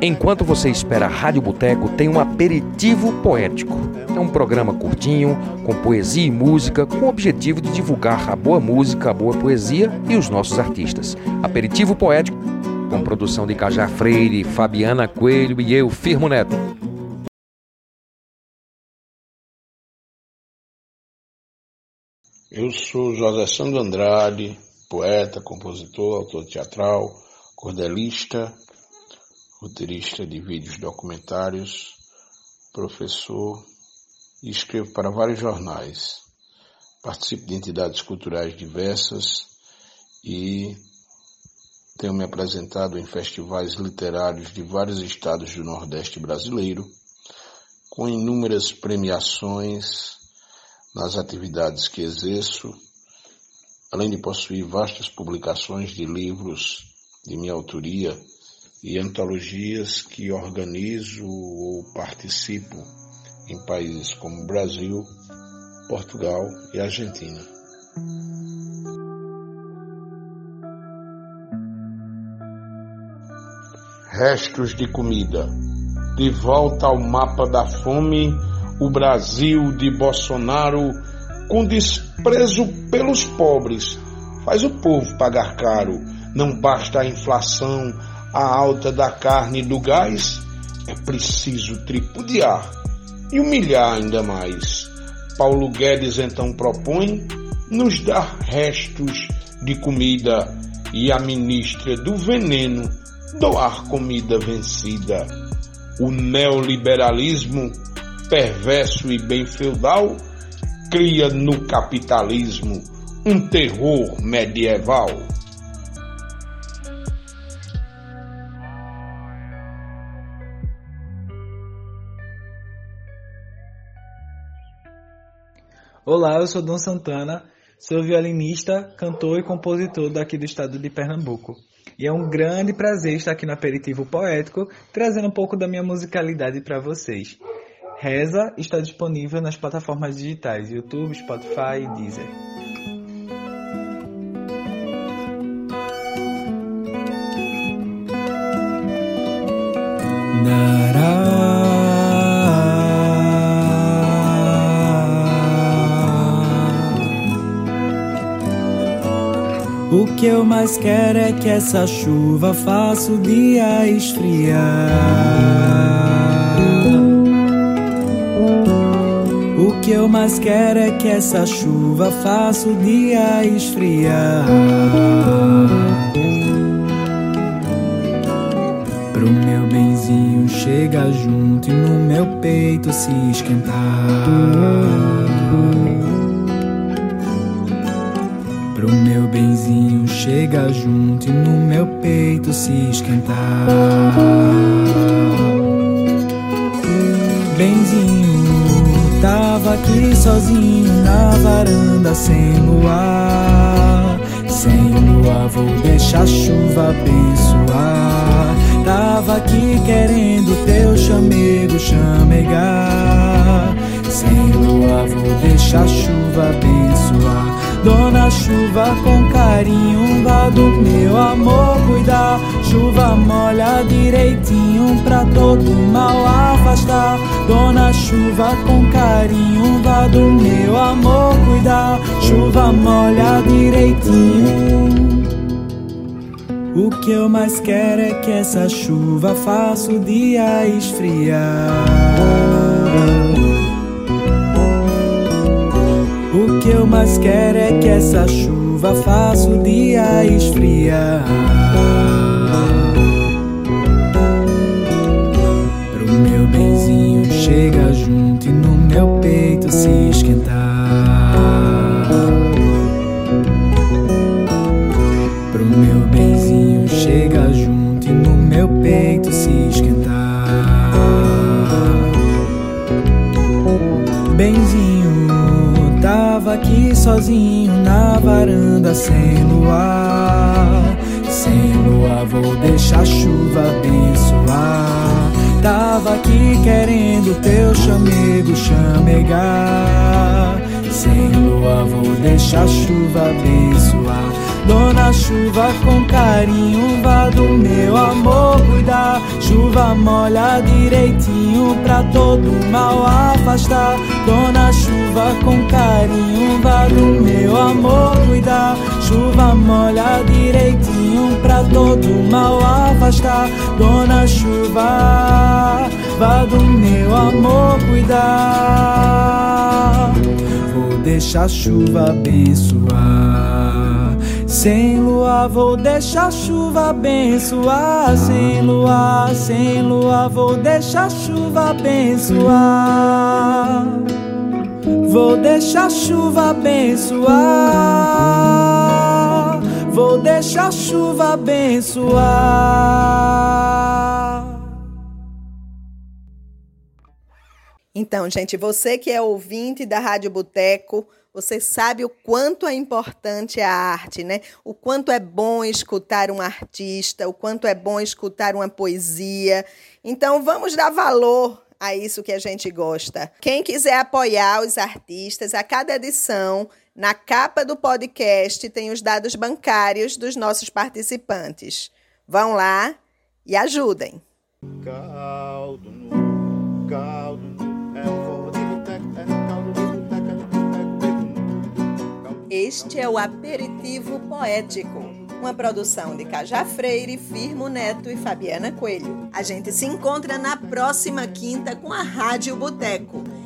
Enquanto você espera a Rádio Boteco, tem um aperitivo poético. É um programa curtinho, com poesia e música, com o objetivo de divulgar a boa música, a boa poesia e os nossos artistas. Aperitivo poético, com produção de Cajá Freire, Fabiana Coelho e eu, Firmo Neto. Eu sou José Sandro Andrade, poeta, compositor, autor teatral, cordelista, roteirista de vídeos documentários, professor e escrevo para vários jornais. Participo de entidades culturais diversas e tenho me apresentado em festivais literários de vários estados do Nordeste brasileiro, com inúmeras premiações nas atividades que exerço, além de possuir vastas publicações de livros de minha autoria e antologias que organizo ou participo em países como Brasil, Portugal e Argentina. Restos de comida. De volta ao mapa da fome, o Brasil de Bolsonaro, com desprezo pelos pobres, faz o povo pagar caro. Não basta a inflação, a alta da carne e do gás, é preciso tripudiar e humilhar ainda mais. Paulo Guedes então propõe nos dar restos de comida e a ministra do veneno doar comida vencida. O neoliberalismo, perverso e bem feudal, cria no capitalismo um terror medieval. Olá, eu sou Dom Santana, sou violinista, cantor e compositor daqui do estado de Pernambuco. E é um grande prazer estar aqui no Aperitivo Poético, trazendo um pouco da minha musicalidade para vocês. Reza está disponível nas plataformas digitais YouTube, Spotify e Deezer. O que eu mais quero é que essa chuva faça o dia esfriar. O que eu mais quero é que essa chuva faça o dia esfriar. Pro meu benzinho chega junto e no meu peito se esquentar. Pro meu benzinho chega junto e no meu peito se esquentar. Benzinho tava aqui sozinho na varanda sem luar. Sem lua vou deixar a chuva abençoar. Tava aqui querendo teu chamego chamegar. Sem lua vou deixar a chuva abençoar. Dona chuva com carinho, vá do meu amor cuidar. Chuva molha direitinho pra todo mal afastar. Dona chuva com carinho, vá do meu amor cuidar. Chuva molha direitinho. O que eu mais quero é que essa chuva faça o dia esfriar. O que eu mais quero é que essa chuva faça o dia esfriar. Tava aqui sozinho na varanda sem luar. Sem lua vou deixar a chuva abençoar. Tava aqui querendo teu chamego chamegar. Sem lua vou deixar a chuva abençoar. Dona chuva com carinho, vá do meu amor cuidar. Chuva molha direitinho pra todo mal afastar. Dona Chuva com carinho, vá do meu amor cuidar. Chuva molha direitinho pra todo mal afastar. Dona Chuva, vá do meu amor cuidar. Vou deixar a chuva abençoar. Sem lua vou deixar a chuva abençoar. Sem lua, sem lua vou deixar a chuva abençoar. Vou deixar a chuva abençoar. Vou deixar a chuva abençoar. Então, gente, você que é ouvinte da Rádio Boteco, você sabe o quanto é importante a arte, né? O quanto é bom escutar um artista, o quanto é bom escutar uma poesia. Então, vamos dar valor a isso que a gente gosta. Quem quiser apoiar os artistas, a cada edição, na capa do podcast, tem os dados bancários dos nossos participantes. Vão lá e ajudem. Caldo caldo Este é o Aperitivo Poético, uma produção de Cajá Freire, Firmo Neto e Fabiana Coelho. A gente se encontra na próxima quinta com a Rádio Boteco.